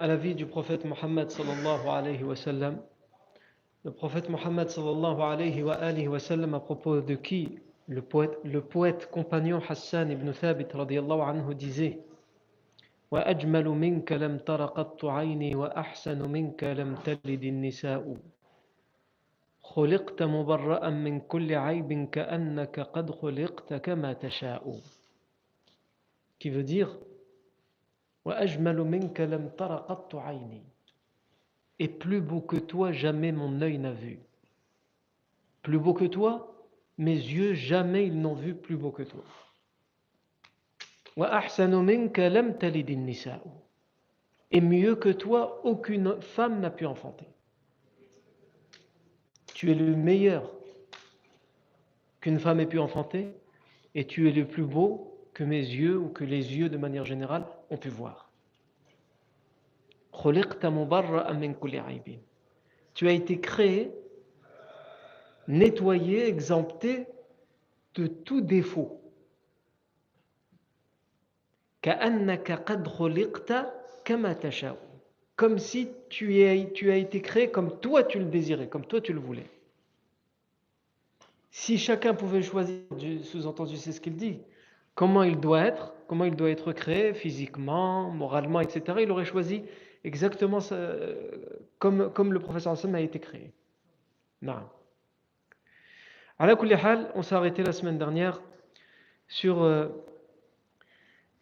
à la vie du prophète Mohammed sallallahu alayhi wa sallam. Le prophète Mohammed sallallahu alayhi wa, alayhi wa sallam à propos de qui le poète, le poète compagnon Hassan ibn Thabit radiallahu anhu disait وأجمل منك لم تر قط عيني وأحسن منك لم تلد النساء خلقت مبرأ من كل عيب كأنك قد خلقت كما تشاء qui veut dire Et plus beau que toi, jamais mon œil n'a vu. Plus beau que toi, mes yeux jamais ils n'ont vu plus beau que toi. Et mieux que toi, aucune femme n'a pu enfanter. Tu es le meilleur qu'une femme ait pu enfanter, et tu es le plus beau que mes yeux ou que les yeux de manière générale ont pu voir. Tu as été créé, nettoyé, exempté de tout défaut. Comme si tu, as été créé comme toi tu le désirais, comme toi tu le voulais. Si chacun pouvait choisir, sous-entendu c'est ce qu'il dit, comment il doit être, comment il doit être créé physiquement, moralement, etc., il aurait choisi exactement comme, le professeur Hassan a été créé. Non. on s'est arrêté la semaine dernière sur euh,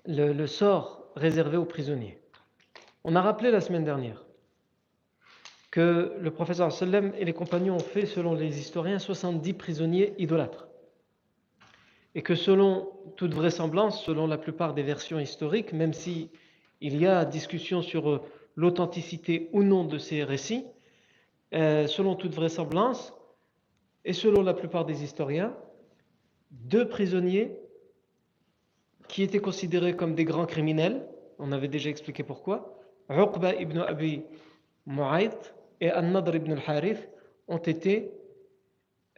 le, le sort réservé aux prisonniers. On a rappelé la semaine dernière que le professeur sallam et les compagnons ont fait, selon les historiens, 70 prisonniers idolâtres. Et que selon toute vraisemblance, selon la plupart des versions historiques, même si il y a discussion sur l'authenticité ou non de ces récits, euh, selon toute vraisemblance, et selon la plupart des historiens, deux prisonniers qui étaient considérés comme des grands criminels, on avait déjà expliqué pourquoi, Uqba ibn Abi Mu'ayt et An-Nadr ibn al-Harith ont été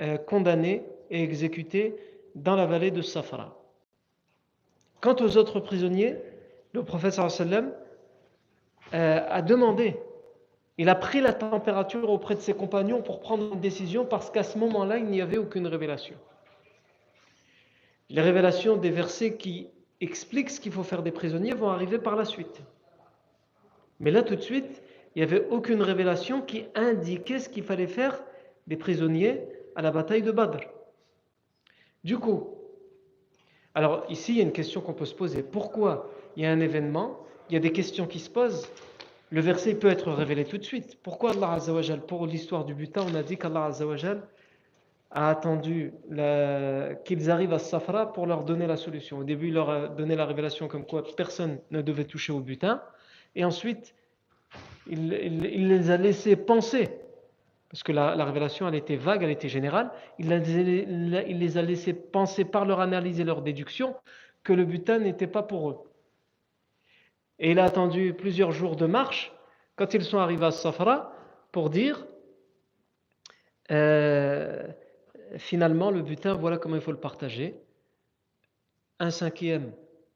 euh, condamnés et exécutés dans la vallée de Safra. Quant aux autres prisonniers, le professeur sallam euh, a demandé, il a pris la température auprès de ses compagnons pour prendre une décision parce qu'à ce moment-là, il n'y avait aucune révélation. Les révélations des versets qui expliquent ce qu'il faut faire des prisonniers vont arriver par la suite. Mais là, tout de suite, il n'y avait aucune révélation qui indiquait ce qu'il fallait faire des prisonniers à la bataille de Badr. Du coup, alors ici, il y a une question qu'on peut se poser. Pourquoi il y a un événement, il y a des questions qui se posent, le verset peut être révélé tout de suite. Pourquoi Allah Azzawajal, pour l'histoire du butin, on a dit qu'Allah Azzawajal a attendu qu'ils arrivent à Safra pour leur donner la solution. Au début, il leur a donné la révélation comme quoi personne ne devait toucher au butin. Et ensuite, il, il, les a laissés penser, parce que la, la, révélation, elle était vague, elle était générale, il, les, il les a laissés penser par leur analyse et leur déduction que le butin n'était pas pour eux. Et il a attendu plusieurs jours de marche quand ils sont arrivés à Safra pour dire euh, finalement, le butin, voilà comment il faut le partager. Un cinquième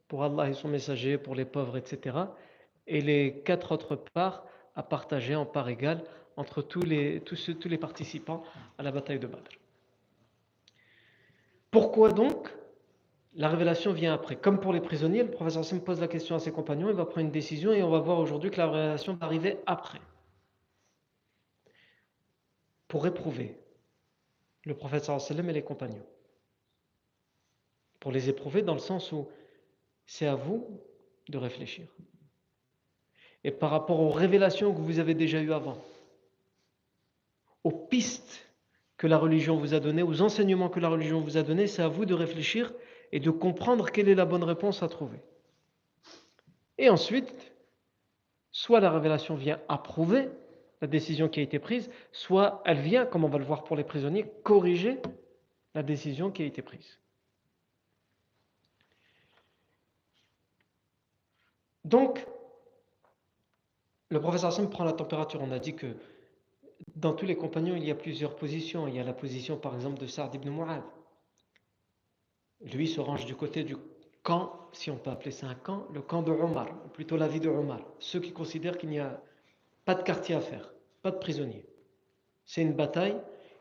pour Allah et son messager, pour les pauvres, etc. Et les quatre autres parts à partager en part égale entre tous les, participants à la bataille de Badr. Pourquoi donc la révélation vient après? Comme pour les prisonniers, le professeur Sim pose la question à ses compagnons, il va prendre une décision et on va voir aujourd'hui que la révélation va arriver après. Pour éprouver le professeur sallam et les compagnons. Pour les éprouver dans le sens où c'est à vous de réfléchir. Et par rapport aux révélations que vous avez déjà eues avant, aux pistes que la religion vous a données, aux enseignements que la religion vous a donnés, c'est à vous de réfléchir et de comprendre quelle est la bonne réponse à trouver. Et ensuite, soit la révélation vient approuver la décision qui a été prise, soit elle vient, comme on va le voir pour les prisonniers, corriger la décision qui a été prise. Donc, le professeur Hassan prend la température. On a dit que dans tous les compagnons, il y a plusieurs positions. Il y a la position, par exemple, de Sa'd ibn Mu'ad. Lui se range du côté du camp, si on peut appeler ça un camp, le camp de Omar, ou plutôt la vie de Omar. Ceux qui considèrent qu'il n'y a pas de quartier à faire, pas de prisonniers. C'est une bataille,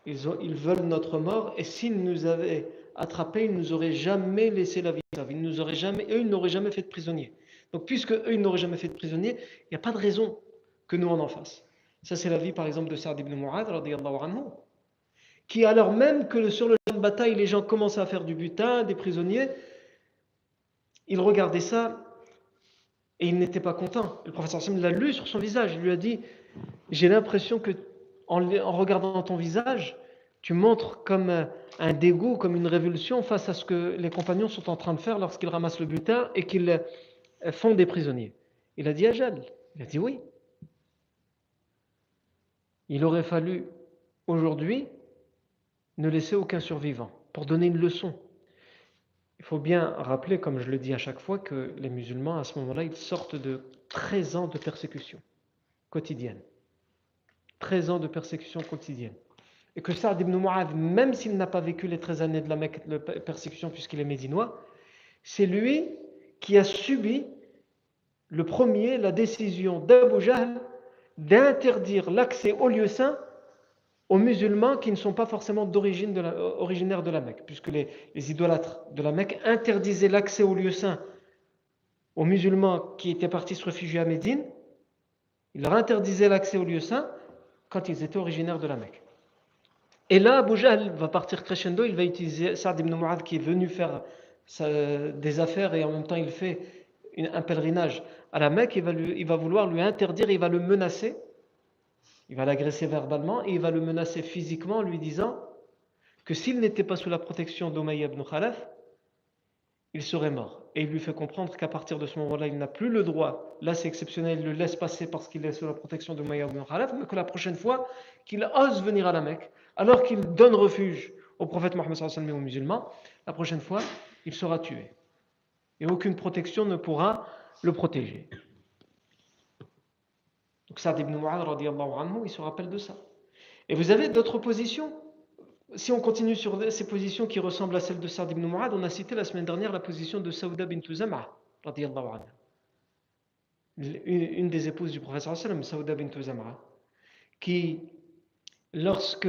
ils, veulent notre mort, et s'ils nous avaient attrapés, ils ne nous auraient jamais laissé la vie. Ils nous auraient jamais, eux, ils n'auraient jamais fait de prisonniers. Donc, puisque eux, ils n'auraient jamais fait de prisonniers, il n'y a pas de raison que nous en fasse. Ça, c'est la vie, par exemple, de Sa'd ibn Mu'ad, anhu, qui, alors même que sur le champ de bataille, les gens commençaient à faire du butin, des prisonniers, il regardait ça et il n'était pas content. Le professeur Sam l'a lu sur son visage. Il lui a dit J'ai l'impression que, en, regardant ton visage, tu montres comme un dégoût, comme une révulsion face à ce que les compagnons sont en train de faire lorsqu'ils ramassent le butin et qu'ils font des prisonniers. Il a dit Ajal. Il a dit Oui. Il aurait fallu aujourd'hui ne laisser aucun survivant pour donner une leçon. Il faut bien rappeler, comme je le dis à chaque fois, que les musulmans, à ce moment-là, ils sortent de 13 ans de persécution quotidienne. 13 ans de persécution quotidienne. Et que Saad ibn Mu'adh, même s'il n'a pas vécu les 13 années de la persécution puisqu'il est médinois, c'est lui qui a subi le premier la décision d'Abu Jahl d'interdire l'accès aux lieux saints aux musulmans qui ne sont pas forcément d'origine originaires de la Mecque, puisque les, idolâtres de la Mecque interdisaient l'accès aux lieux saints aux musulmans qui étaient partis se réfugier à Médine, ils leur interdisaient l'accès aux lieux saints quand ils étaient originaires de la Mecque. Et là, Abu Jahl va partir crescendo, il va utiliser Saad ibn Mu'ad qui est venu faire des affaires et en même temps il fait un pèlerinage à la Mecque, il va, il va vouloir lui interdire, il va le menacer, il va l'agresser verbalement et il va le menacer physiquement en lui disant que s'il n'était pas sous la protection d'Umayya ibn Khalaf, il serait mort. Et il lui fait comprendre qu'à partir de ce moment-là, il n'a plus le droit, là c'est exceptionnel, il le laisse passer parce qu'il est sous la protection d'Umayya ibn Khalaf, mais que la prochaine fois qu'il ose venir à la Mecque, alors qu'il donne refuge au prophète Mohammed et aux musulmans, la prochaine fois, il sera tué. Et aucune protection ne pourra le protéger. Donc Saad ibn Mu'adh, il se rappelle de ça. Et vous avez d'autres positions? Si on continue sur ces positions qui ressemblent à celles de Saad ibn Mu'adh, on a cité la semaine dernière la position de Saouda bint Zam'a, une des épouses du professeur Saouda bint Zam'a, qui, lorsque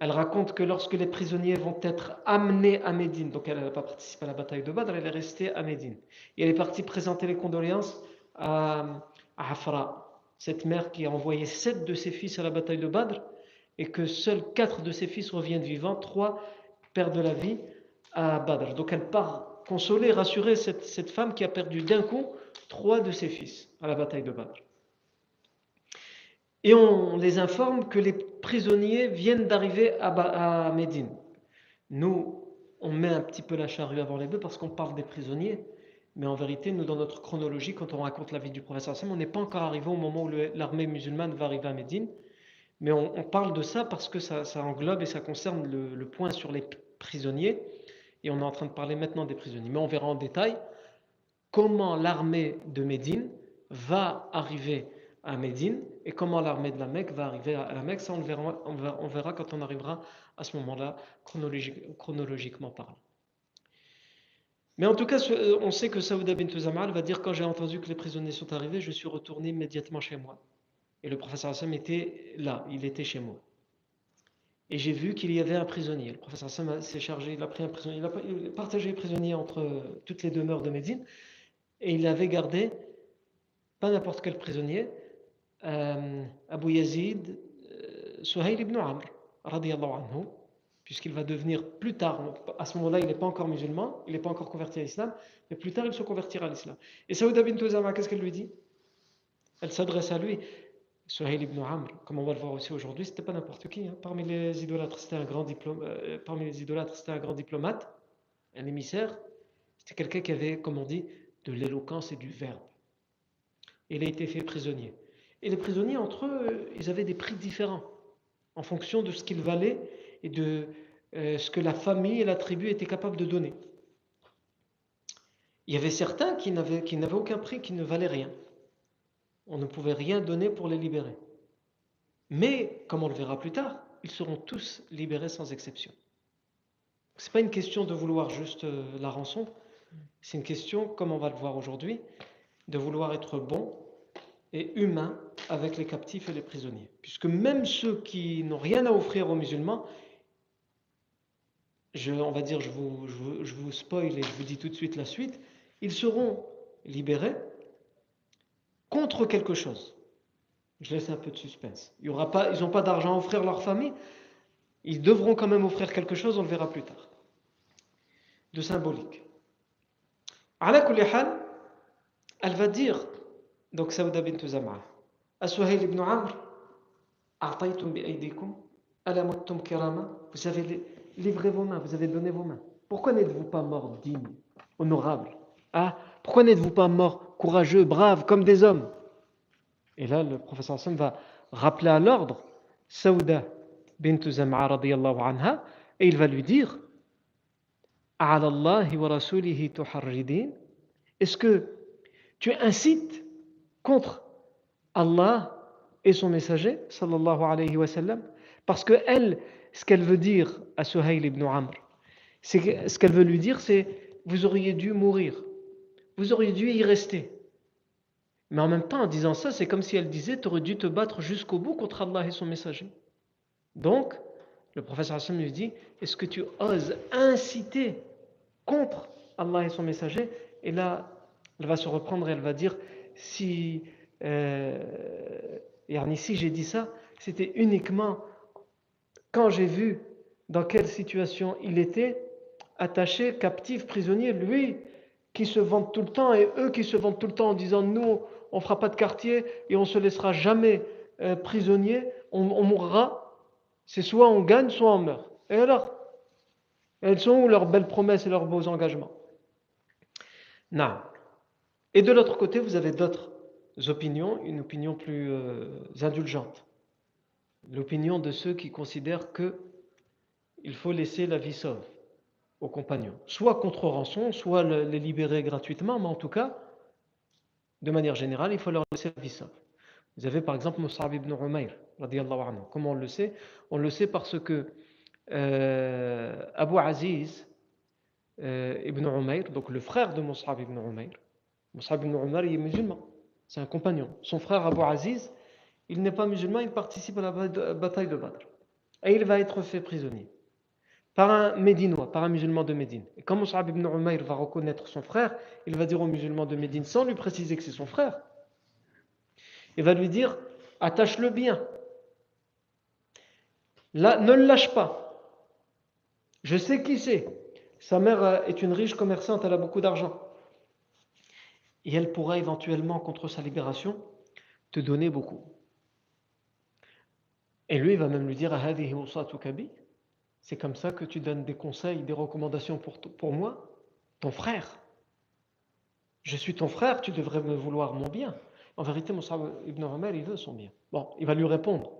elle raconte que lorsque les prisonniers vont être amenés à Médine, donc elle n'a pas participé à la bataille de Badr, elle est restée à Médine. Et elle est partie présenter les condoléances à, Hafra, cette mère qui a envoyé sept de ses fils à la bataille de Badr, et que seuls quatre de ses fils reviennent vivants, trois perdent la vie à Badr. Donc elle part consoler, rassurer cette, cette femme qui a perdu d'un coup trois de ses fils à la bataille de Badr. Et on les informe que les prisonniers viennent d'arriver à, Médine. Nous, on met un petit peu la charrue avant les bœufs parce qu'on parle des prisonniers, mais en vérité, nous, dans notre chronologie, quand on raconte la vie du professeur Sam, on n'est pas encore arrivé au moment où l'armée musulmane va arriver à Médine, mais on, parle de ça parce que ça, englobe et ça concerne le, point sur les prisonniers, et on est en train de parler maintenant des prisonniers. Mais on verra en détail comment l'armée de Médine va arriver à Médine et comment l'armée de la Mecque va arriver à la Mecque. Ça, on verra, on verra, quand on arrivera à ce moment-là, chronologiquement parlant. Mais en tout cas, on sait que Saouda bint Zamal va dire quand j'ai entendu que les prisonniers sont arrivés, je suis retourné immédiatement chez moi. Et le professeur Hassan était là, il était chez moi. Et j'ai vu qu'il y avait un prisonnier. Le professeur Hassan s'est chargé, il a pris un prisonnier, il a partagé les prisonniers entre toutes les demeures de Médine. Et il avait gardé, pas n'importe quel prisonnier, euh, Abu Yazid, euh, Suhail ibn Amr, anhu, puisqu'il va devenir plus tard, à ce moment-là, il n'est pas encore musulman, il n'est pas encore converti à l'islam, mais plus tard, il se convertira à l'islam. Et Saouda bint Zama, qu'est-ce qu'elle lui dit? Elle s'adresse à lui. Suhail ibn Amr, comme on va le voir aussi aujourd'hui, c'était pas n'importe qui. Hein. Parmi les idolâtres, c'était un grand euh, parmi les idolâtres, c'était un grand diplomate, un émissaire. C'était quelqu'un qui avait, comme on dit, de l'éloquence et du verbe. Il a été fait prisonnier. Et les prisonniers, entre eux, ils avaient des prix différents en fonction de ce qu'ils valaient et de euh, ce que la famille et la tribu étaient capables de donner. Il y avait certains qui n'avaient, qui n'avaient aucun prix, qui ne valaient rien. On ne pouvait rien donner pour les libérer. Mais, comme on le verra plus tard, ils seront tous libérés sans exception. Ce n'est pas une question de vouloir juste euh, la rançon, c'est une question, comme on va le voir aujourd'hui, de vouloir être bon et humain avec les captifs et les prisonniers. Puisque même ceux qui n'ont rien à offrir aux musulmans, on va dire, je vous, je, vous, spoil et je vous dis tout de suite la suite, ils seront libérés contre quelque chose. Je laisse un peu de suspense. Ils n'ont pas d'argent à offrir à leur famille, ils devront quand même offrir quelque chose, on le verra plus tard. De symbolique. Elle va dire, donc Saouda bint Zam'a, à Suhail ibn Amr, vous avez livré vos mains, vous avez donné vos mains. Pourquoi n'êtes-vous pas mort digne, honorable? Ah, Pourquoi n'êtes-vous pas mort courageux, brave, comme des hommes? Et là, le professeur Hassan va rappeler à l'ordre Saouda bint Zam'a anha, et il va lui dire est-ce que tu incites contre Allah et son messager sallallahu alayhi wa sallam Parce que elle, ce qu'elle veut dire à Suhail ibn Amr, c'est ce qu'elle veut lui dire, c'est vous auriez dû mourir, vous auriez dû y rester. Mais en même temps, en disant ça, c'est comme si elle disait, tu aurais dû te battre jusqu'au bout contre Allah et son messager. Donc, le professeur Hassan lui dit, est-ce que tu oses inciter contre Allah et son messager? Et là, elle va se reprendre et elle va dire si, euh, si j'ai dit ça, c'était uniquement quand j'ai vu dans quelle situation il était, attaché, captif, prisonnier, lui qui se vante tout le temps et eux qui se vantent tout le temps en disant nous, on fera pas de quartier et on se laissera jamais euh, prisonnier, on, on mourra. C'est soit on gagne, soit on meurt. Et alors elles sont où leurs belles promesses et leurs beaux engagements? Non. Et de l'autre côté, vous avez d'autres opinions, une opinion plus euh, indulgente. L'opinion de ceux qui considèrent que il faut laisser la vie sauve aux compagnons, soit contre rançon, soit les libérer gratuitement, mais en tout cas, de manière générale, il faut leur laisser la vie sauve. Vous avez par exemple Mus'ab ibn Umayr, Comment on le sait? On le sait parce que euh, Abu Aziz euh, ibn Umayr, donc le frère de Mus'ab ibn Umayr. Mus'ab ibn Umayr est musulman, c'est un compagnon. Son frère Abu Aziz, il n'est pas musulman, il participe à la bataille de Badr. Et il va être fait prisonnier par un Médinois, par un musulman de Médine. Et quand Mus'ab ibn Umayr va reconnaître son frère, il va dire au musulman de Médine, sans lui préciser que c'est son frère, il va lui dire attache-le bien. Là, ne le lâche pas. Je sais qui c'est. Sa mère est une riche commerçante, elle a beaucoup d'argent. Et elle pourra éventuellement, contre sa libération, te donner beaucoup. Et lui, il va même lui dire C'est comme ça que tu donnes des conseils, des recommandations pour, pour moi, ton frère. Je suis ton frère, tu devrais me vouloir mon bien. En vérité, Moussa ibn Omar, il veut son bien. Bon, il va lui répondre,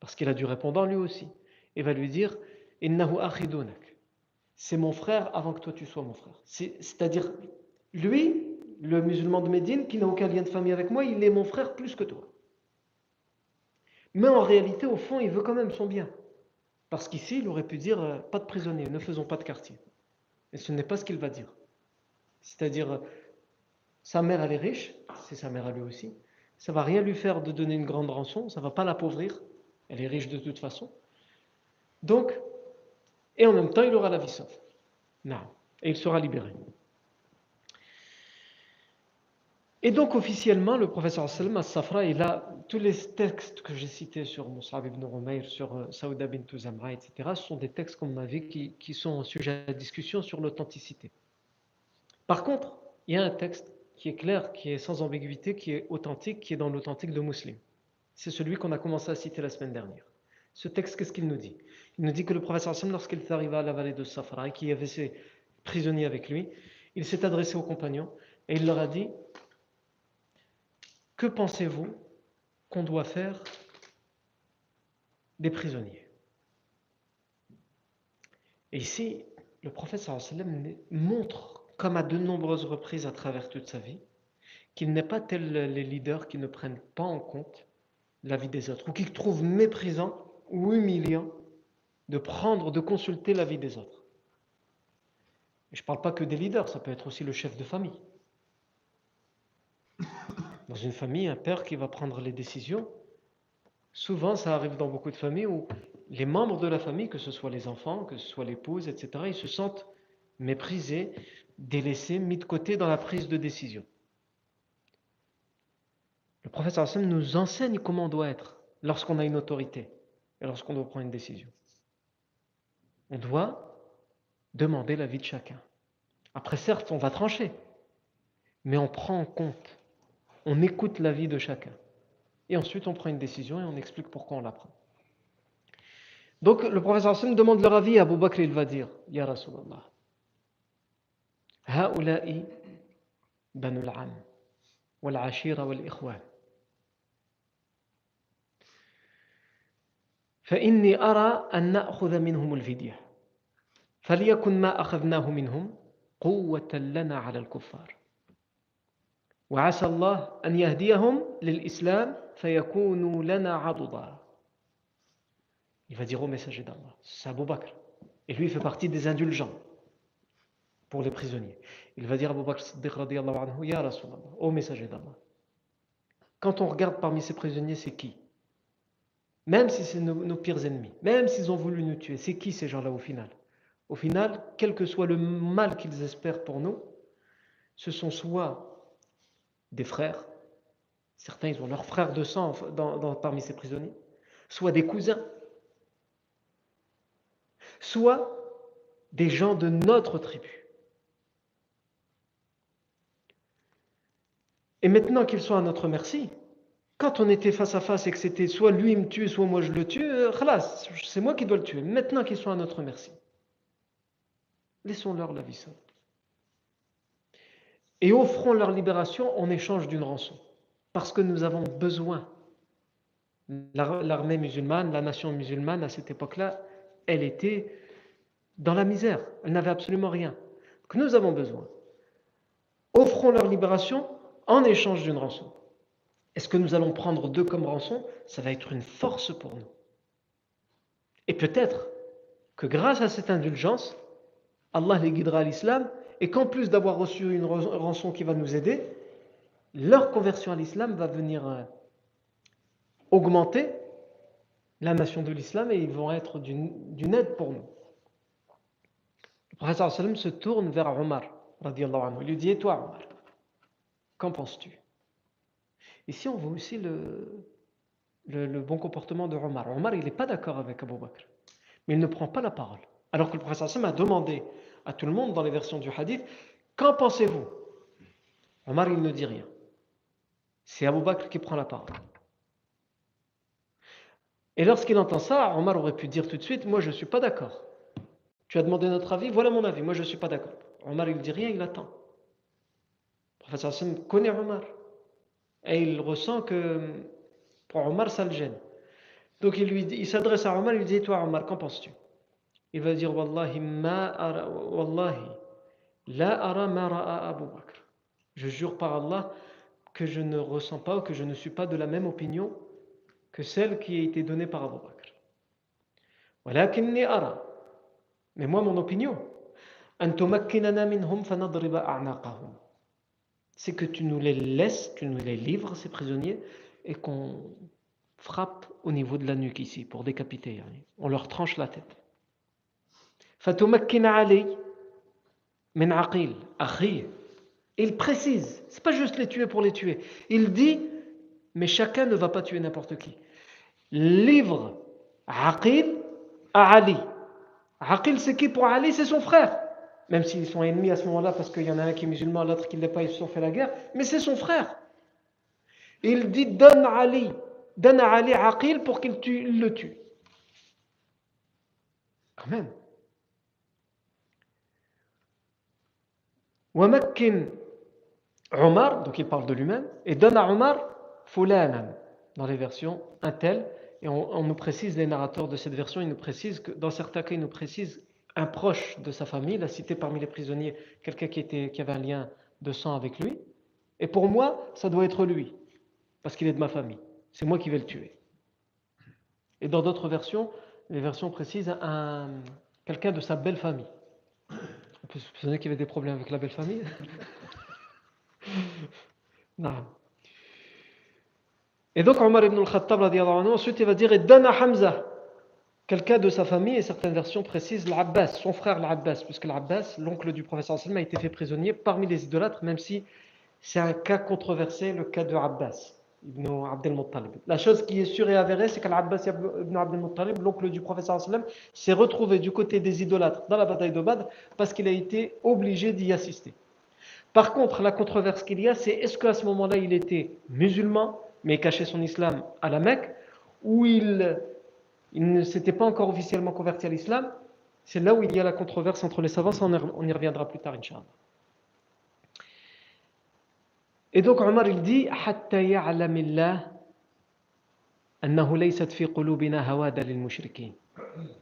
parce qu'il a dû répondre lui aussi. Il va lui dire c'est mon frère avant que toi tu sois mon frère. C'est-à-dire, lui, le musulman de Médine, qui n'a aucun lien de famille avec moi, il est mon frère plus que toi. Mais en réalité, au fond, il veut quand même son bien. Parce qu'ici, il aurait pu dire euh, pas de prisonniers, ne faisons pas de quartier. Et ce n'est pas ce qu'il va dire. C'est-à-dire, euh, sa mère, elle est riche, c'est sa mère à lui aussi. Ça va rien lui faire de donner une grande rançon, ça va pas l'appauvrir. Elle est riche de toute façon. Donc, et en même temps, il aura la vie sauve. Non. Et il sera libéré. Et donc officiellement, le professeur Sallam al-Safra, il a tous les textes que j'ai cités sur Mus'ab ibn Umayr, sur euh, Saouda bint Zamra, etc. Sont des textes, comme on a vu, qui, qui sont sujet à discussion sur l'authenticité. Par contre, il y a un texte qui est clair, qui est sans ambiguïté, qui est authentique, qui est dans l'authentique de Muslim. C'est celui qu'on a commencé à citer la semaine dernière. Ce texte, qu'est-ce qu'il nous dit? Il nous dit que le professeur Sallam, lorsqu'il est arrivé à la vallée de Safra et qu'il y avait ses prisonniers avec lui, il s'est adressé aux compagnons et il leur a dit que pensez-vous qu'on doit faire des prisonniers? Et ici, le prophète sallam montre, comme à de nombreuses reprises à travers toute sa vie, qu'il n'est pas tel les leaders qui ne prennent pas en compte la vie des autres, ou qui trouvent méprisant ou humiliant de prendre, de consulter la vie des autres. Je ne parle pas que des leaders, ça peut être aussi le chef de famille. Dans une famille, un père qui va prendre les décisions, souvent ça arrive dans beaucoup de familles où les membres de la famille, que ce soit les enfants, que ce soit l'épouse, etc., ils se sentent méprisés, délaissés, mis de côté dans la prise de décision. Le professeur Hassan nous enseigne comment on doit être lorsqu'on a une autorité et lorsqu'on doit prendre une décision. On doit demander l'avis de chacun. Après, certes, on va trancher, mais on prend en compte on écoute l'avis de chacun. Et ensuite, on prend une décision et on explique pourquoi on la prend. Donc, le professeur Hassan demande leur avis à Abu Bakr, il va dire Ya Rasulallah, هؤلاء بنو العم والعشيرة والإخوان فإني أرى أن نأخذ منهم الفدية فليكن ما أخذناه منهم قوة لنا على الكفار وعسى الله أن يهديهم للإسلام فيكونوا لنا عضدا Il va dire au messager d'Allah, c'est Abu Bakr. Et lui, il fait partie des indulgents pour les prisonniers. Il va dire à Abu Bakr Siddiq radiallahu anhu, Ya Rasulallah, au messager d'Allah. Quand on regarde parmi ces prisonniers, c'est qui Même si c'est nos, nos, pires ennemis, même s'ils ont voulu nous tuer, c'est qui ces gens-là au final Au final, quel que soit le mal qu'ils espèrent pour nous, ce sont soit des frères, certains ils ont leurs frères de sang parmi ces prisonniers, soit des cousins, soit des gens de notre tribu. Et maintenant qu'ils sont à notre merci, quand on était face à face et que c'était soit lui me tue, soit moi je le tue, euh, c'est moi qui dois le tuer. Maintenant qu'ils sont à notre merci, laissons-leur la vie sainte et offrons leur libération en échange d'une rançon. Parce que nous avons besoin. L'armée musulmane, la nation musulmane à cette époque-là, elle était dans la misère. Elle n'avait absolument rien. Que nous avons besoin. Offrons leur libération en échange d'une rançon. Est-ce que nous allons prendre deux comme rançon? Ça va être une force pour nous. Et peut-être que grâce à cette indulgence, Allah les guidera à l'islam et qu'en plus d'avoir reçu une rançon qui va nous aider, leur conversion à l'islam va venir euh, augmenter la nation de l'islam et ils vont être d'une aide pour nous. Le prophète se tourne vers Omar, anhu. il lui dit, et toi Omar, qu'en penses-tu? Ici on voit aussi le, bon comportement de Omar. Omar, il n'est pas d'accord avec Abu Bakr, mais il ne prend pas la parole. Alors que le prophète a demandé à tout le monde dans les versions du hadith Qu'en pensez-vous? Omar, il ne dit rien. C'est Abu Bakr qui prend la parole. Et lorsqu'il entend ça, Omar aurait pu dire tout de suite Moi, je ne suis pas d'accord. Tu as demandé notre avis, voilà mon avis. Moi, je ne suis pas d'accord. Omar, il ne dit rien, il attend. Le professeur Hassan connaît Omar. Et il ressent que pour Omar, ça le gêne. Donc il, il s'adresse à Omar, il lui dit Toi, Omar, qu'en penses-tu? Il va dire Wallahi, ma ara, wallahi, la ara ma ra'a Abu Bakr. Je jure par Allah que je ne ressens pas ou que je ne suis pas de la même opinion que celle qui a été donnée par Abu Bakr. Mais moi, mon opinion, c'est que tu nous les laisses, tu nous les livres, ces prisonniers, et qu'on frappe au niveau de la nuque ici, pour décapiter. On leur tranche la tête. Il précise, c'est pas juste les tuer pour les tuer. Il dit, mais chacun ne va pas tuer n'importe qui. Livre Aqil à Ali. Aqil, c'est qui pour Ali? C'est son frère. Même s'ils sont ennemis à ce moment-là, parce qu'il y en a un qui est musulman, l'autre qui ne l'est pas, ils se sont fait la guerre. Mais c'est son frère. Il dit donne Ali, donne à Ali Aqil pour qu'il le tue. Quand Wamakin Omar, donc il parle de lui-même, et donne à Omar Fulanan, dans les versions un tel, et on, nous précise, les narrateurs de cette version, ils nous précisent que dans certains cas, ils nous précisent un proche de sa famille, il a cité parmi les prisonniers quelqu'un qui, qui avait un lien de sang avec lui, et pour moi, ça doit être lui, parce qu'il est de ma famille, c'est moi qui vais le tuer. Et dans d'autres versions, les versions précisent un, quelqu'un de sa belle famille. On peut supposer qu'il y avait des problèmes avec la belle famille? non. Et donc Omar ibn al-Khattab, ensuite il va dire, et donne à Hamza, quelqu'un de sa famille, et certaines versions précisent l'Abbas, son frère l'Abbas, puisque l'Abbas, l'oncle du professeur sallam, a été fait prisonnier parmi les idolâtres, même si c'est un cas controversé, le cas de Abbas ibn Muttalib. La chose qui est sûre et avérée, c'est qu'Al-Abbas ibn Abdel Muttalib, l'oncle du professeur s'est retrouvé du côté des idolâtres dans la bataille de Badr parce qu'il a été obligé d'y assister. Par contre, la controverse qu'il y a, c'est est-ce qu'à ce moment-là, il était musulman mais cachait son islam à la Mecque, où il, il ne s'était pas encore officiellement converti à l'islam, c'est là où il y a la controverse entre les savants, on y reviendra plus tard, Inch'Allah. Et donc Omar il dit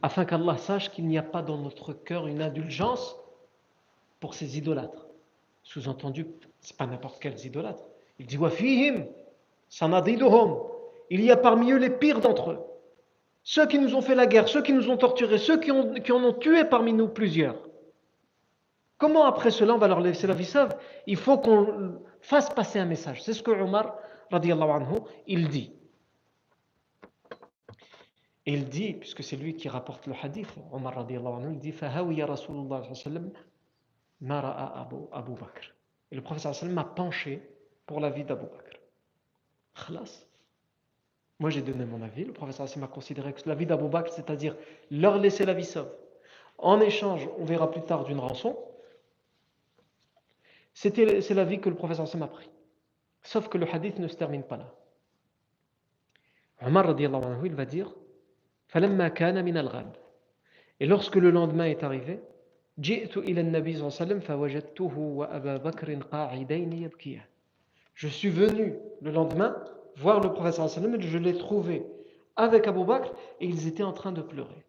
afin qu'Allah sache qu'il n'y a pas dans notre cœur une indulgence pour ces idolâtres. Sous-entendu, c'est pas n'importe quels idolâtres. Il dit wa il y a parmi eux les pires d'entre eux. Ceux qui nous ont fait la guerre, ceux qui nous ont torturés, ceux qui, ont, en ont tué parmi nous plusieurs. Comment après cela on va leur laisser la vie sauve? Il faut qu'on fasse passer un message. C'est ce que Omar, anhu, il dit. il dit, puisque c'est lui qui rapporte le hadith, Omar anhu, il dit Fahawiya Rasulullah Abu, Abu Bakr. Et le prophète sallam m'a penché pour la vie d'Abu Bakr. Moi j'ai donné mon avis, le professeur Hassim a considéré que la vie d'Abou Bakr, c'est-à-dire leur laisser la vie sauve, en échange, on verra plus tard, d'une rançon, c'est la vie que le professeur Hassim a pris. Sauf que le hadith ne se termine pas là. Omar il va dire Et lorsque le lendemain est arrivé, je suis venu le lendemain voir le professeur sallam et je l'ai trouvé avec Abu Bakr et ils étaient en train de pleurer.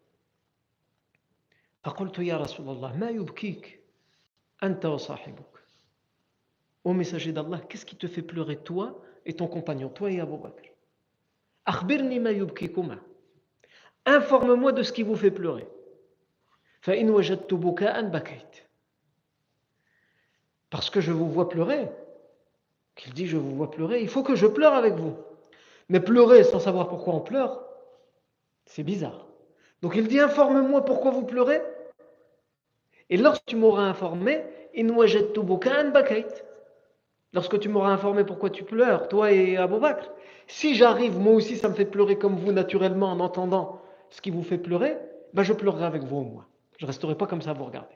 Ô messager d'Allah, qu'est-ce qui te fait pleurer toi et ton compagnon, toi et Abu Bakr? Informe-moi de ce qui vous fait pleurer. Parce que je vous vois pleurer, qu'il dit je vous vois pleurer, il faut que je pleure avec vous. Mais pleurer sans savoir pourquoi on pleure, c'est bizarre. Donc il dit informe-moi pourquoi vous pleurez. Et lorsque tu m'auras informé, Lorsque tu m'auras informé pourquoi tu pleures, toi et Abou Bakr, si j'arrive, moi aussi, ça me fait pleurer comme vous naturellement en entendant ce qui vous fait pleurer, ben je pleurerai avec vous au moins. Je ne resterai pas comme ça à vous regarder.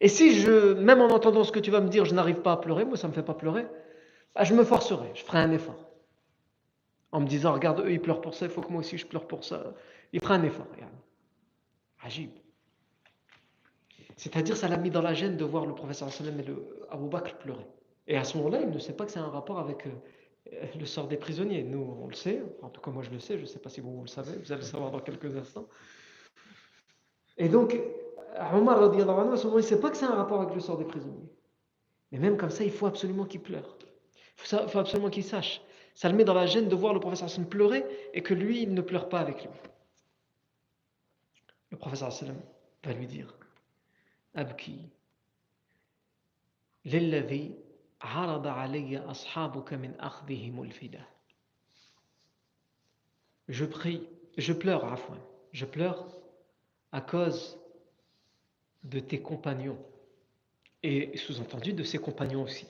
Et si je, même en entendant ce que tu vas me dire, je n'arrive pas à pleurer, moi ça ne me fait pas pleurer, bah, je me forcerai, je ferai un effort. En me disant, regarde, eux ils pleurent pour ça, il faut que moi aussi je pleure pour ça. Il fera un effort. Agib. C'est-à-dire, ça l'a mis dans la gêne de voir le professeur sallam et le Abu Bakr pleurer. Et à ce moment-là, il ne sait pas que c'est un rapport avec euh, le sort des prisonniers. Nous, on le sait, en tout cas moi je le sais, je ne sais pas si vous, le savez, vous allez le savoir dans quelques instants. Et donc, Omar, à ce moment, il ne sait pas que c'est un rapport avec le sort des prisonniers. Mais même comme ça, il faut absolument qu'il pleure. Il faut absolument qu'il sache Ça le met dans la gêne de voir le professeur sallam pleurer et que lui, il ne pleure pas avec lui. Le professeur sallam va lui dire Abki, للذي عرض علي أصحابك من أخذهم الفداء Je prie, je pleure, Afouin, je pleure à cause de tes compagnons et sous-entendu de ses compagnons aussi,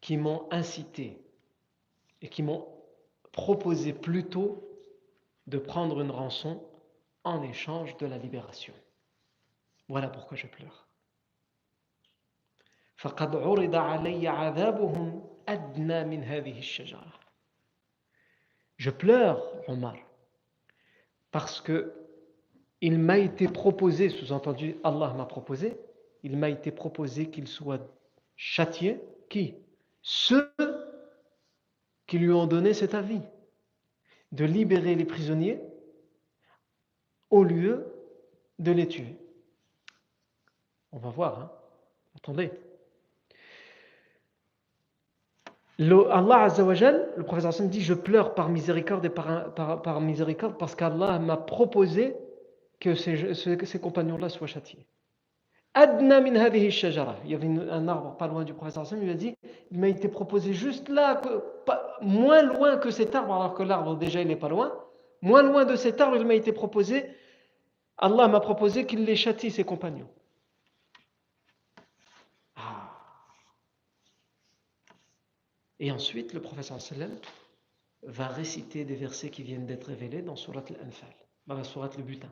qui m'ont incité et qui m'ont proposé plutôt de prendre une rançon en échange de la libération. Voilà pourquoi je pleure. Je pleure, Omar, parce que il m'a été proposé, sous-entendu Allah m'a proposé, il m'a été proposé qu'il soit châtié. Qui? Ceux qui lui ont donné cet avis de libérer les prisonniers au lieu de les tuer. On va voir, hein attendez. Le, Allah Azzawajal, le professeur Hassan dit Je pleure par miséricorde et par, miséricorde parce qu'Allah m'a proposé que ces, compagnons-là soient châtiés. Adna min. Il y avait un arbre pas loin du professeur Hassan, il lui a dit Il m'a été proposé juste là, moins loin que cet arbre, alors que l'arbre déjà il n'est pas loin. Moins loin de cet arbre, il m'a été proposé, Allah m'a proposé qu'il les châtie, ses compagnons. Et ensuite, le professeur sallam va réciter des versets qui viennent d'être révélés dans Surat al-Anfal, dans la Surat le butin,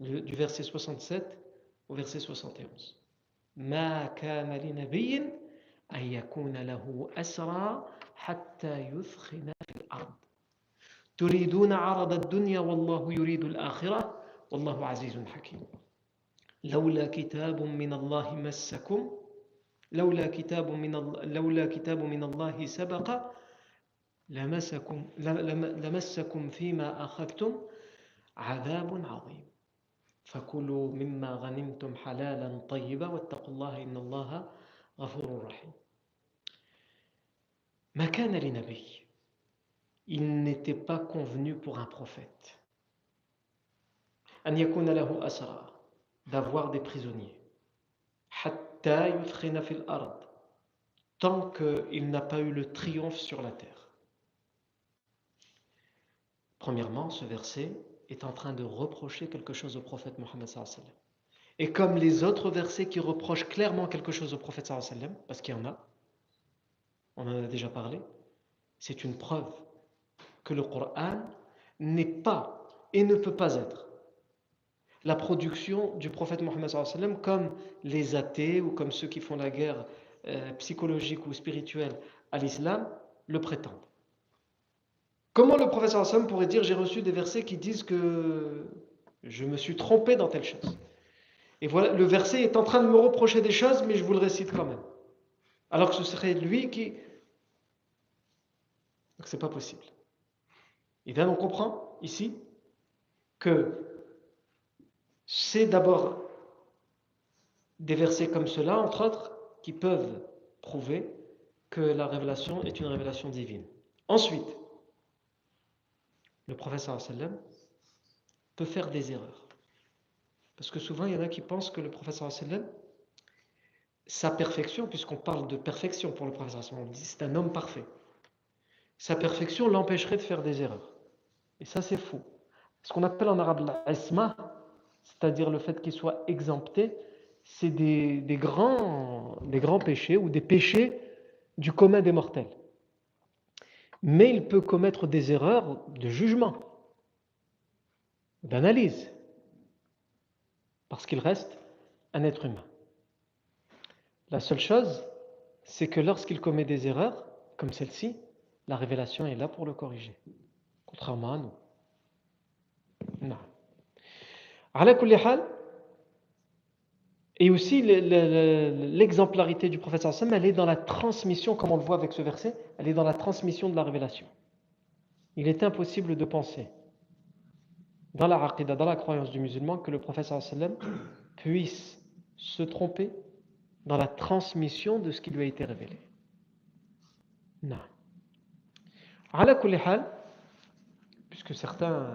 du verset 67 au verset 71. ما كان لنبي أن يكون له أسرى حتى يثخن في الأرض تريدون عرض الدنيا والله يريد الآخرة والله عزيز حكيم لولا كتاب من الله مسكم لولا كتاب من لولا كتاب من الله سبق لمسكم لمسكم فيما أخذتم عذاب عظيم. فكلوا مما غنمتم حلالا طيبا واتقوا الله إن الله غفور رحيم. ما كان لنبي il n'était pas convenu pour un prophète أن يكون له أسرى d'avoir des prisonniers. حتى tant qu'il n'a pas eu le triomphe sur la terre. Premièrement ce verset est en train de reprocher quelque chose au prophète Mohammed Et comme les autres versets qui reprochent clairement quelque chose au prophète parce qu'il y en a, on en a déjà parlé, c'est une preuve que le Coran n'est pas et ne peut pas être la production du prophète Mohammed comme les athées ou comme ceux qui font la guerre euh, psychologique ou spirituelle à l'islam le prétendent. Comment le Hassan pourrait dire j'ai reçu des versets qui disent que je me suis trompé dans telle chose Et voilà, le verset est en train de me reprocher des choses, mais je vous le récite quand même. Alors que ce serait lui qui. Donc c'est pas possible. Et bien on comprend ici que c'est d'abord des versets comme cela, entre autres, qui peuvent prouver que la révélation est une révélation divine. Ensuite, le professeur sallam peut faire des erreurs. Parce que souvent, il y en a qui pensent que le professeur sallam, sa perfection, puisqu'on parle de perfection pour le professeur sallam, c'est un homme parfait. Sa perfection l'empêcherait de faire des erreurs. Et ça, c'est faux. Ce qu'on appelle en arabe l'asma, c'est-à-dire le fait qu'il soit exempté, c'est des, grands péchés ou des péchés du commun des mortels mais il peut commettre des erreurs de jugement, d'analyse, parce qu'il reste un être humain. La seule chose, c'est que lorsqu'il commet des erreurs, comme celle-ci, la révélation est là pour le corriger, contrairement à nous. Non. Et aussi, l'exemplarité du prophète sallam, elle est dans la transmission, comme on le voit avec ce verset, elle est dans la transmission de la révélation. Il est impossible de penser, dans la aqidah, dans la croyance du musulman, que le prophète sallam puisse se tromper dans la transmission de ce qui lui a été révélé. Non. Puisque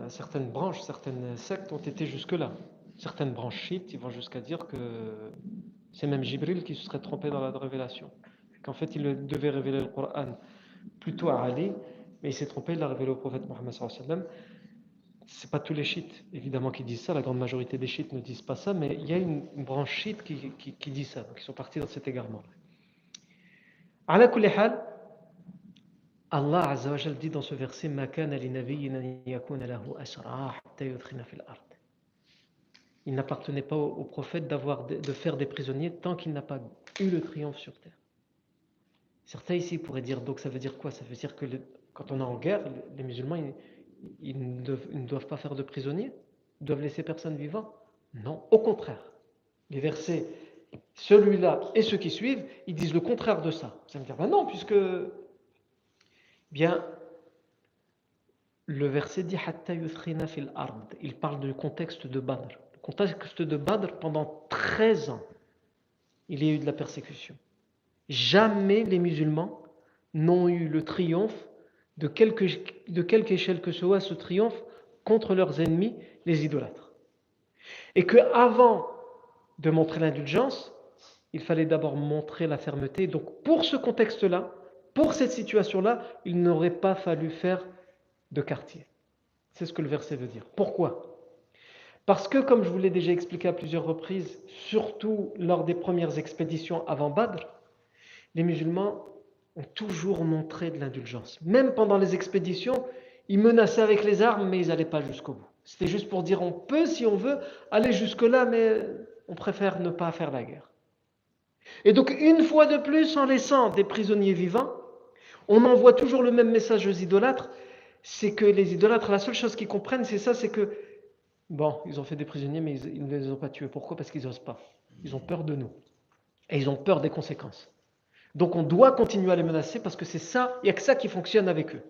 certaines branches, certaines sectes ont été jusque-là. Certaines branches chiites, ils vont jusqu'à dire que c'est même Jibril qui se serait trompé dans la révélation. Qu'en fait, il devait révéler le Coran plutôt à Ali, mais il s'est trompé, il l'a révélé au prophète Mohammed sallam. C'est pas tous les chiites, évidemment, qui disent ça. La grande majorité des chiites ne disent pas ça, mais il y a une, branche chiite qui, qui, dit ça. Ils sont partis dans cet égarement. Allah dit dans ce verset Il n'appartenait pas au, prophète d'avoir de, faire des prisonniers tant qu'il n'a pas eu le triomphe sur terre. Certains ici pourraient dire donc ça veut dire quoi? Ça veut dire que quand on est en guerre, les musulmans ils, ne doivent, pas faire de prisonniers? Ils doivent laisser personne vivant? Non, au contraire. Les versets, celui-là et ceux qui suivent, ils disent le contraire de ça. Ça me dire ben non, puisque bien le verset dit fil ard. Il parle du contexte de Badr. Le contexte de Badr pendant 13 ans, il y a eu de la persécution. Jamais les musulmans n'ont eu le triomphe de quelque, de quelque échelle que ce soit ce triomphe contre leurs ennemis, les idolâtres. Et que avant de montrer l'indulgence, il fallait d'abord montrer la fermeté. Donc pour ce contexte-là, pour cette situation-là, il n'aurait pas fallu faire de quartier. C'est ce que le verset veut dire. Pourquoi? Parce que, comme je vous l'ai déjà expliqué à plusieurs reprises, surtout lors des premières expéditions avant Badr, les musulmans ont toujours montré de l'indulgence. Même pendant les expéditions, ils menaçaient avec les armes, mais ils n'allaient pas jusqu'au bout. C'était juste pour dire on peut, si on veut, aller jusque-là, mais on préfère ne pas faire la guerre. Et donc, une fois de plus, en laissant des prisonniers vivants, on envoie toujours le même message aux idolâtres, c'est que les idolâtres, la seule chose qu'ils comprennent, c'est ça, c'est que, bon, ils ont fait des prisonniers, mais ils, ne les ont pas tués. Pourquoi? Parce qu'ils n'osent pas. Ils ont peur de nous. Et ils ont peur des conséquences. Donc on doit continuer à les menacer parce que c'est ça, il n'y a que ça qui fonctionne avec eux.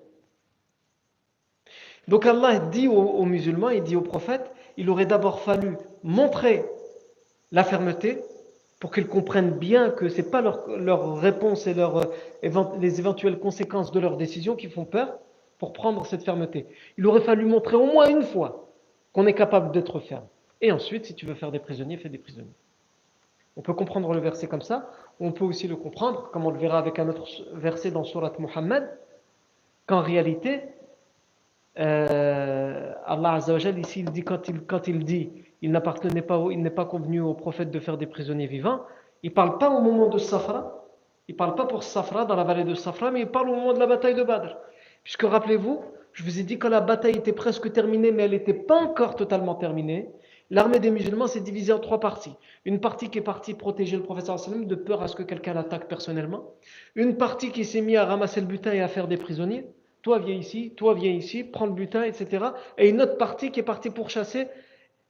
Donc Allah dit aux, musulmans, il dit aux prophètes, il aurait d'abord fallu montrer la fermeté pour qu'ils comprennent bien que ce n'est pas leur, réponse et leur, les éventuelles conséquences de leurs décisions qui font peur pour prendre cette fermeté. Il aurait fallu montrer au moins une fois qu'on est capable d'être ferme. Et ensuite, si tu veux faire des prisonniers, fais des prisonniers. On peut comprendre le verset comme ça, on peut aussi le comprendre, comme on le verra avec un autre verset dans Surat Muhammad, qu'en réalité, euh, Allah Azzawajal, ici, il dit, quand, il, quand il dit il n'appartenait pas, il n'est pas convenu au prophète de faire des prisonniers vivants, il ne parle pas au moment de Safra, il ne parle pas pour Safra, dans la vallée de Safra, mais il parle au moment de la bataille de Badr. Puisque rappelez-vous, je vous ai dit que la bataille était presque terminée, mais elle n'était pas encore totalement terminée. L'armée des musulmans s'est divisée en trois parties. Une partie qui est partie protéger le professeur sallam de peur à ce que quelqu'un l'attaque personnellement. Une partie qui s'est mise à ramasser le butin et à faire des prisonniers. Toi viens ici, toi viens ici, prends le butin, etc. Et une autre partie qui est partie pour chasser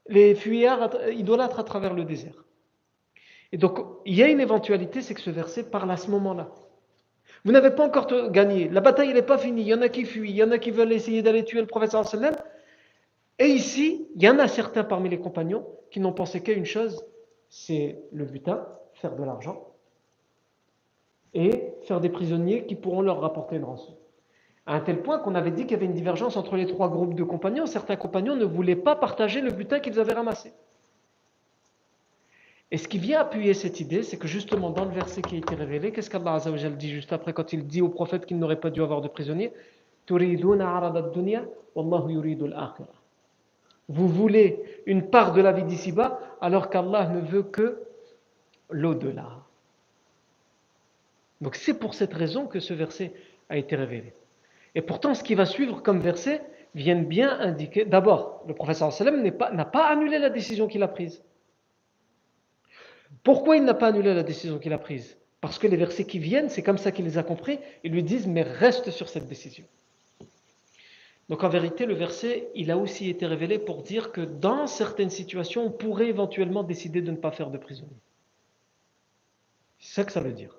les fuyards idolâtres à travers le désert. Et donc, il y a une éventualité, c'est que ce verset parle à ce moment-là. Vous n'avez pas encore gagné. La bataille, n'est pas finie. Il y en a qui fuient, il y en a qui veulent essayer d'aller tuer le professeur sallam. Et ici, il y en a certains parmi les compagnons qui n'ont pensé qu'à une chose, c'est le butin, faire de l'argent, et faire des prisonniers qui pourront leur rapporter une rançon. À un tel point qu'on avait dit qu'il y avait une divergence entre les trois groupes de compagnons. Certains compagnons ne voulaient pas partager le butin qu'ils avaient ramassé. Et ce qui vient appuyer cette idée, c'est que justement dans le verset qui a été révélé, qu'est-ce qu'Allah dit juste après quand il dit au prophète qu'il n'aurait pas dû avoir de prisonniers? Vous voulez une part de la vie d'ici-bas, alors qu'Allah ne veut que l'au-delà. Donc c'est pour cette raison que ce verset a été révélé. Et pourtant, ce qui va suivre comme verset vient bien indiquer, d'abord, le professeur sallam n'a pas, pas annulé la décision qu'il a prise. Pourquoi il n'a pas annulé la décision qu'il a prise? Parce que les versets qui viennent, c'est comme ça qu'il les a compris, ils lui disent, mais reste sur cette décision. Donc en vérité, le verset, il a aussi été révélé pour dire que dans certaines situations, on pourrait éventuellement décider de ne pas faire de prisonnier. C'est ça que ça veut dire.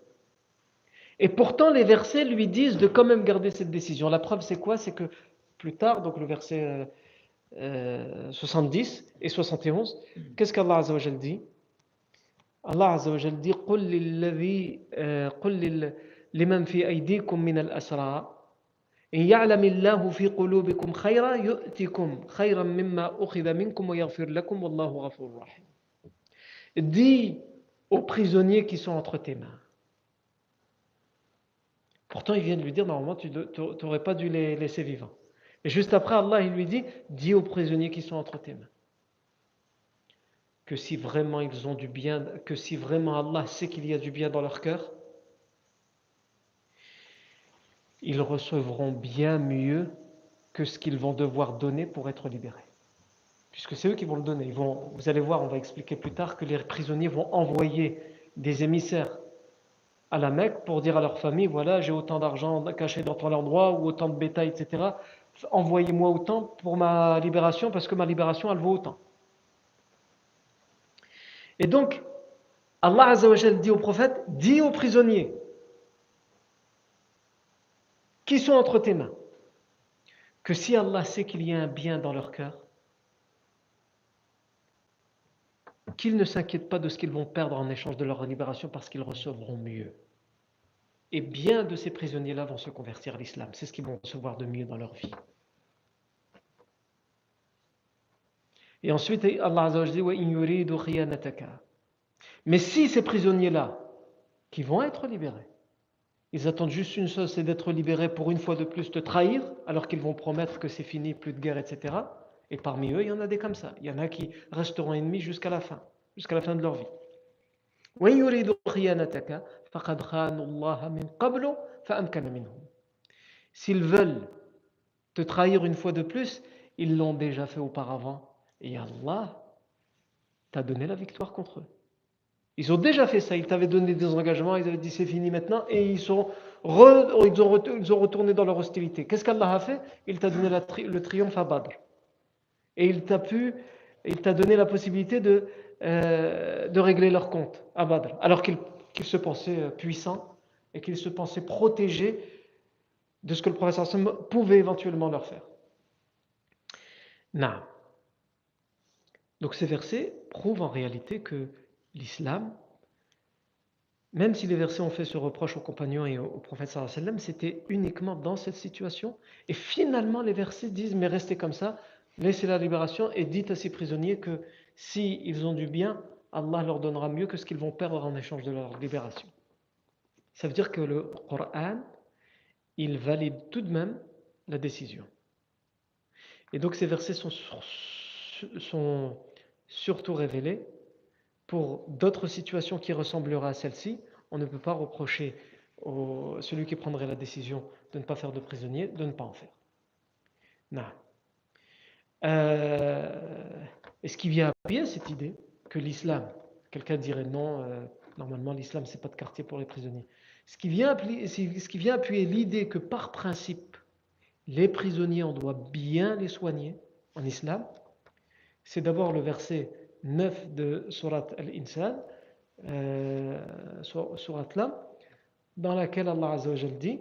Et pourtant, les versets lui disent de quand même garder cette décision. La preuve, c'est quoi C'est que plus tard, donc le verset 70 euh, et 71, qu'est-ce qu'Allah dit Allah dit لمن في أيديكم من الأسرى إن يعلم الله في قلوبكم خيرا يؤتكم خيرا مما أخذ منكم ويغفر لكم والله غفور رحيم Dis aux prisonniers qui sont entre tes mains. Pourtant, il vient de lui dire, normalement, tu n'aurais pas dû les laisser vivants. Et juste après, Allah, il lui dit, dis aux prisonniers qui sont entre tes mains. Que si vraiment ils ont du bien, que si vraiment Allah sait qu'il y a du bien dans leur cœur, ils recevront bien mieux que ce qu'ils vont devoir donner pour être libérés. Puisque c'est eux qui vont le donner. Ils vous allez voir, on va expliquer plus tard que les prisonniers vont envoyer des émissaires à la Mecque pour dire à leur famille, voilà, j'ai autant d'argent caché dans ton endroit ou autant de bétail, etc. Envoyez-moi autant pour ma libération parce que ma libération, elle vaut autant. Et donc, Allah Azzawajal dit au prophète, dis aux prisonniers, qui sont entre tes mains, que si Allah sait qu'il y a un bien dans leur cœur, qu'ils ne s'inquiètent pas de ce qu'ils vont perdre en échange de leur libération parce qu'ils recevront mieux. Et bien de ces prisonniers-là vont se convertir à l'islam. C'est ce qu'ils vont recevoir de mieux dans leur vie. Et ensuite, Allah dit Mais si ces prisonniers-là, qui vont être libérés, ils attendent juste une chose, c'est d'être libérés pour une fois de plus te trahir, alors qu'ils vont promettre que c'est fini, plus de guerre, etc. Et parmi eux, il y en a des comme ça. Il y en a qui resteront ennemis jusqu'à la fin, jusqu'à la fin de leur vie. S'ils veulent te trahir une fois de plus, ils l'ont déjà fait auparavant. Et Allah t'a donné la victoire contre eux. Ils ont déjà fait ça, ils t'avaient donné des engagements, ils avaient dit c'est fini maintenant, et ils, sont ils, ont, retourné dans leur hostilité. Qu'est-ce qu'Allah a fait? Il t'a donné le triomphe à Badr. Et il t'a pu, il t'a donné la possibilité de, euh, de régler leur compte à Badr, alors qu'ils se pensaient euh, puissants et qu'ils se pensaient protégés de ce que le professeur pouvait éventuellement leur faire. Non. Donc ces versets prouvent en réalité que l'islam, même si les versets ont fait ce reproche aux compagnons et au, prophète sallam, c'était uniquement dans cette situation. Et finalement, les versets disent, mais restez comme ça, laissez la libération et dites à ces prisonniers que s'ils ils ont du bien, Allah leur donnera mieux que ce qu'ils vont perdre en échange de leur libération. Ça veut dire que le Coran, il valide tout de même la décision. Et donc ces versets sont, surtout révélés pour d'autres situations qui ressembleraient à celle-ci, on ne peut pas reprocher au, celui qui prendrait la décision de ne pas faire de prisonnier, de ne pas en faire. Non. Euh, Est-ce qu'il vient appuyer cette idée que l'islam, quelqu'un dirait non, euh, normalement l'islam c'est pas de quartier pour les prisonniers. Ce qui vient appuyer, ce qui vient appuyer l'idée que par principe, les prisonniers, on doit bien les soigner en islam, c'est d'abord le verset 9 de Surat Al-Insan, euh, Surat Lam, dans laquelle Allah Azza wa dit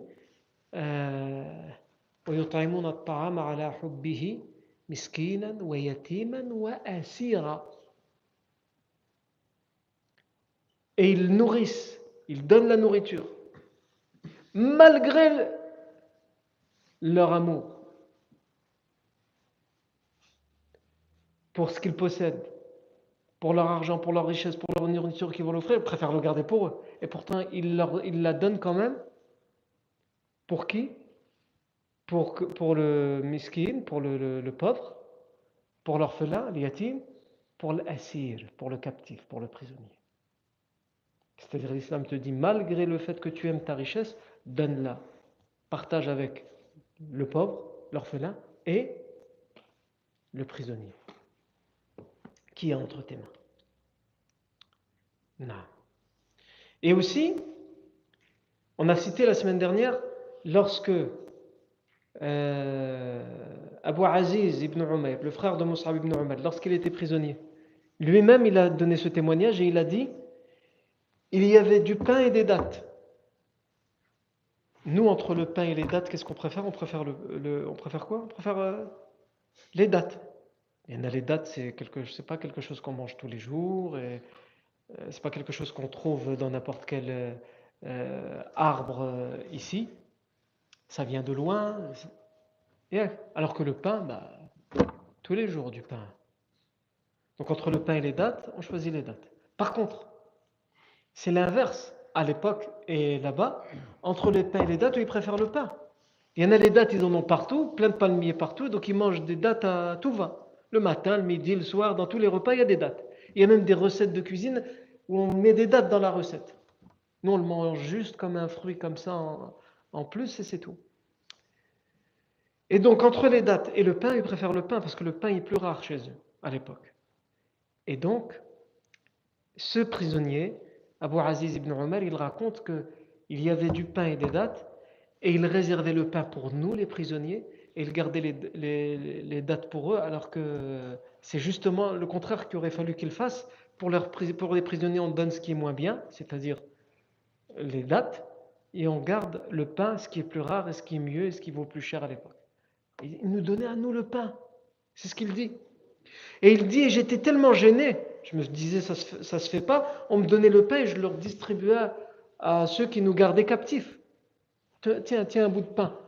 ويطعمون الطعام على حبه مسكينا ويتيما وأسيرا Et ils nourrissent, ils donnent la nourriture, malgré leur amour pour ce qu'ils possèdent pour leur argent, pour leur richesse, pour leur nourriture qu'ils vont l'offrir, ils préfèrent le garder pour eux. Et pourtant, ils, la donnent quand même. Pour qui? Pour, pour le miskin, pour le, pauvre, pour l'orphelin, l'yatim, pour l'assir, pour le captif, pour le prisonnier. C'est-à-dire l'islam te dit, malgré le fait que tu aimes ta richesse, donne-la. Partage avec le pauvre, l'orphelin et le prisonnier qui est entre tes mains. Non. Et aussi, on a cité la semaine dernière, lorsque euh, Abu Aziz ibn Umayr, le frère de Mus'ab ibn Umayr, lorsqu'il était prisonnier, lui-même il a donné ce témoignage et il a dit il y avait du pain et des dattes. Nous, entre le pain et les dattes, qu'est-ce qu'on préfère? On préfère, le, on préfère quoi? On préfère euh, les dattes. Il y en a les dates, c'est quelque, c'est pas quelque chose qu'on mange tous les jours, et euh, c'est pas quelque chose qu'on trouve dans n'importe quel euh, arbre ici, ça vient de loin. Et, alors que le pain, bah, tous les jours du pain. Donc entre le pain et les dates, on choisit les dates. Par contre, c'est l'inverse à l'époque et là-bas. Entre les pains et les dates, ils préfèrent le pain. Il y en a les dates, ils en ont partout, plein de palmiers partout, donc ils mangent des dates à tout va. Le matin, le midi, le soir, dans tous les repas, il y a des dates. Il y a même des recettes de cuisine où on met des dates dans la recette. Nous, on le mange juste comme un fruit comme ça en, plus et c'est tout. Et donc, entre les dates et le pain, ils préfèrent le pain parce que le pain est plus rare chez eux à l'époque. Et donc, ce prisonnier, Abu Aziz ibn Omar, il raconte qu'il y avait du pain et des dates et il réservait le pain pour nous, les prisonniers, et il gardait les, dates pour eux, alors que c'est justement le contraire qu'il aurait fallu qu'il fasse. Pour, les prisonniers, on donne ce qui est moins bien, c'est-à-dire les dates, et on garde le pain, ce qui est plus rare, et ce qui est mieux, et ce qui vaut plus cher à l'époque. Il nous donnait à nous le pain. C'est ce qu'il dit. Et il dit, j'étais tellement gêné, je me disais, ça ne se, se, fait pas, on me donnait le pain et je le redistribuais à ceux qui nous gardaient captifs tiens, tiens un bout de pain.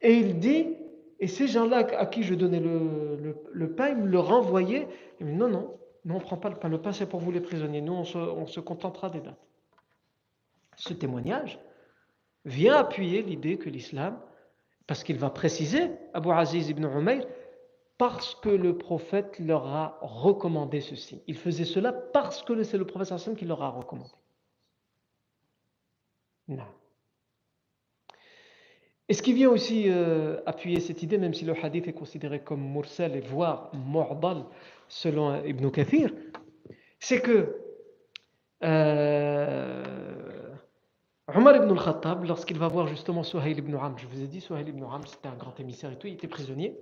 Et il dit, et ces gens-là à qui je donnais le, pain, ils me le renvoyaient. Il me dit, non, non, on ne prend pas le pain. Le pain, c'est pour vous les prisonniers. Nous, on se, on se contentera des dates. Ce témoignage vient appuyer l'idée que l'islam, parce qu'il va préciser, Abu Aziz ibn Umayr, parce que le prophète leur a recommandé ceci. Il faisait cela parce que c'est le prophète qui leur a recommandé. Non. Et ce qui vient aussi euh, appuyer cette idée, même si le hadith est considéré comme mursal et voire mu'dal selon Ibn Kathir, c'est que euh, Omar ibn al-Khattab, lorsqu'il va voir justement Suhail ibn Amr, je vous ai dit, Suhail ibn Amr c'était un grand émissaire et tout, il était prisonnier.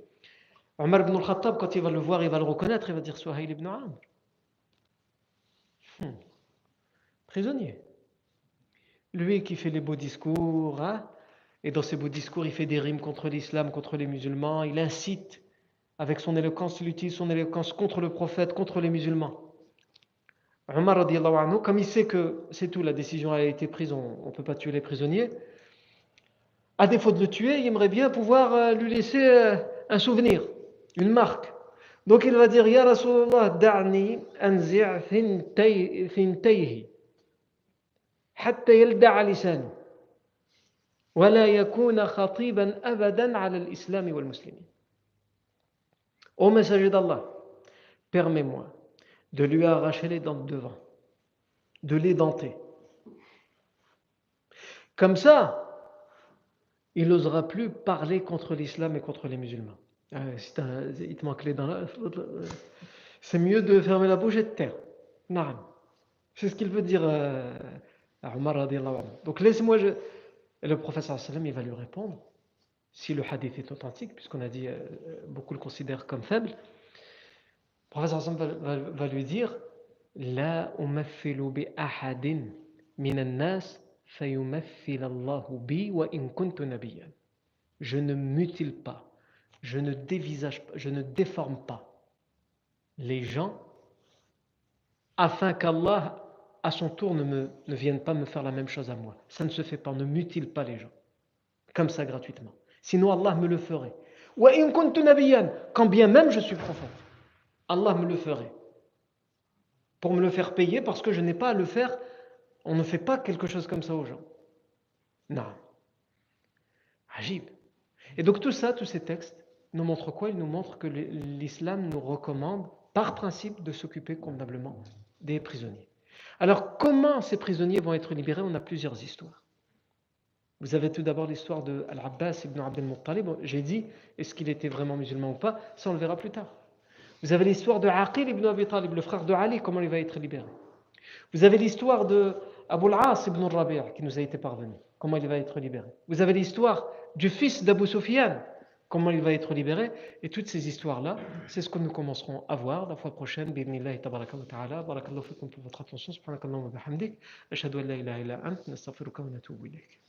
Omar ibn al-Khattab, quand il va le voir, il va le reconnaître, il va dire Suhail ibn Amr. Hmm. Prisonnier. Lui qui fait les beaux discours, hein, et dans ses beaux discours, il fait des rimes contre l'islam, contre les musulmans. Il incite, avec son éloquence, il utilise son éloquence contre le prophète, contre les musulmans. Omar, comme il sait que c'est tout, la décision a été prise, on ne peut pas tuer les prisonniers, à défaut de le tuer, il aimerait bien pouvoir euh, lui laisser euh, un souvenir, une marque. Donc il va dire, Ya Rasulallah, da'ni anzi' thintayhi, hatta yalda'a lisanu, wa la yakuna khatiban abadan ala l'islam wal muslimin. Ô messager d'Allah, permets-moi de lui arracher les dents de devant, de les denter. Comme ça, il n'osera plus parler contre l'islam et contre les musulmans. Euh, si il te manque les dents c'est mieux de fermer la bouche et de taire. C'est ce qu'il veut dire euh, à Omar. Donc laisse-moi, je, et le professeur il va lui répondre, si le hadith est authentique, puisqu'on a dit, euh, beaucoup le considèrent comme faible, le professeur sallam va, va, lui dire, La bi ahadin min nas Allahu bi wa in kuntu nabiyyan. Je ne mutile pas, je ne dévisage je ne déforme pas les gens afin qu'Allah à son tour ne, me, ne viennent pas me faire la même chose à moi. Ça ne se fait pas, ne mutile pas les gens. Comme ça gratuitement. Sinon Allah me le ferait. Quand bien même je suis prophète, Allah me le ferait. Pour me le faire payer parce que je n'ai pas à le faire. On ne fait pas quelque chose comme ça aux gens. Non. Agib. Et donc tout ça, tous ces textes, nous montrent quoi? Ils nous montrent que l'islam nous recommande, par principe, de s'occuper convenablement des prisonniers. Alors, comment ces prisonniers vont être libérés? On a plusieurs histoires. Vous avez tout d'abord l'histoire de Al-Abbas ibn Abdel Muttalib. J'ai dit, est-ce qu'il était vraiment musulman ou pas? Ça, on le verra plus tard. Vous avez l'histoire de Aqil ibn Abi Talib, le frère de Ali, comment il va être libéré. Vous avez l'histoire de Abu al-As ibn Rabi' qui nous a été parvenu, comment il va être libéré. Vous avez l'histoire du fils d'Abu Sufyan, comment il va être libéré. Et toutes ces histoires-là, c'est ce que nous commencerons à voir la fois prochaine. Bibnillahi tabaraka wa ta'ala. Barakallahu fikum pour votre attention. Subhanakallahu wa bihamdik. Ashhadu an la ilaha illa ant. Nastaghfiruka wa natubu ilayk.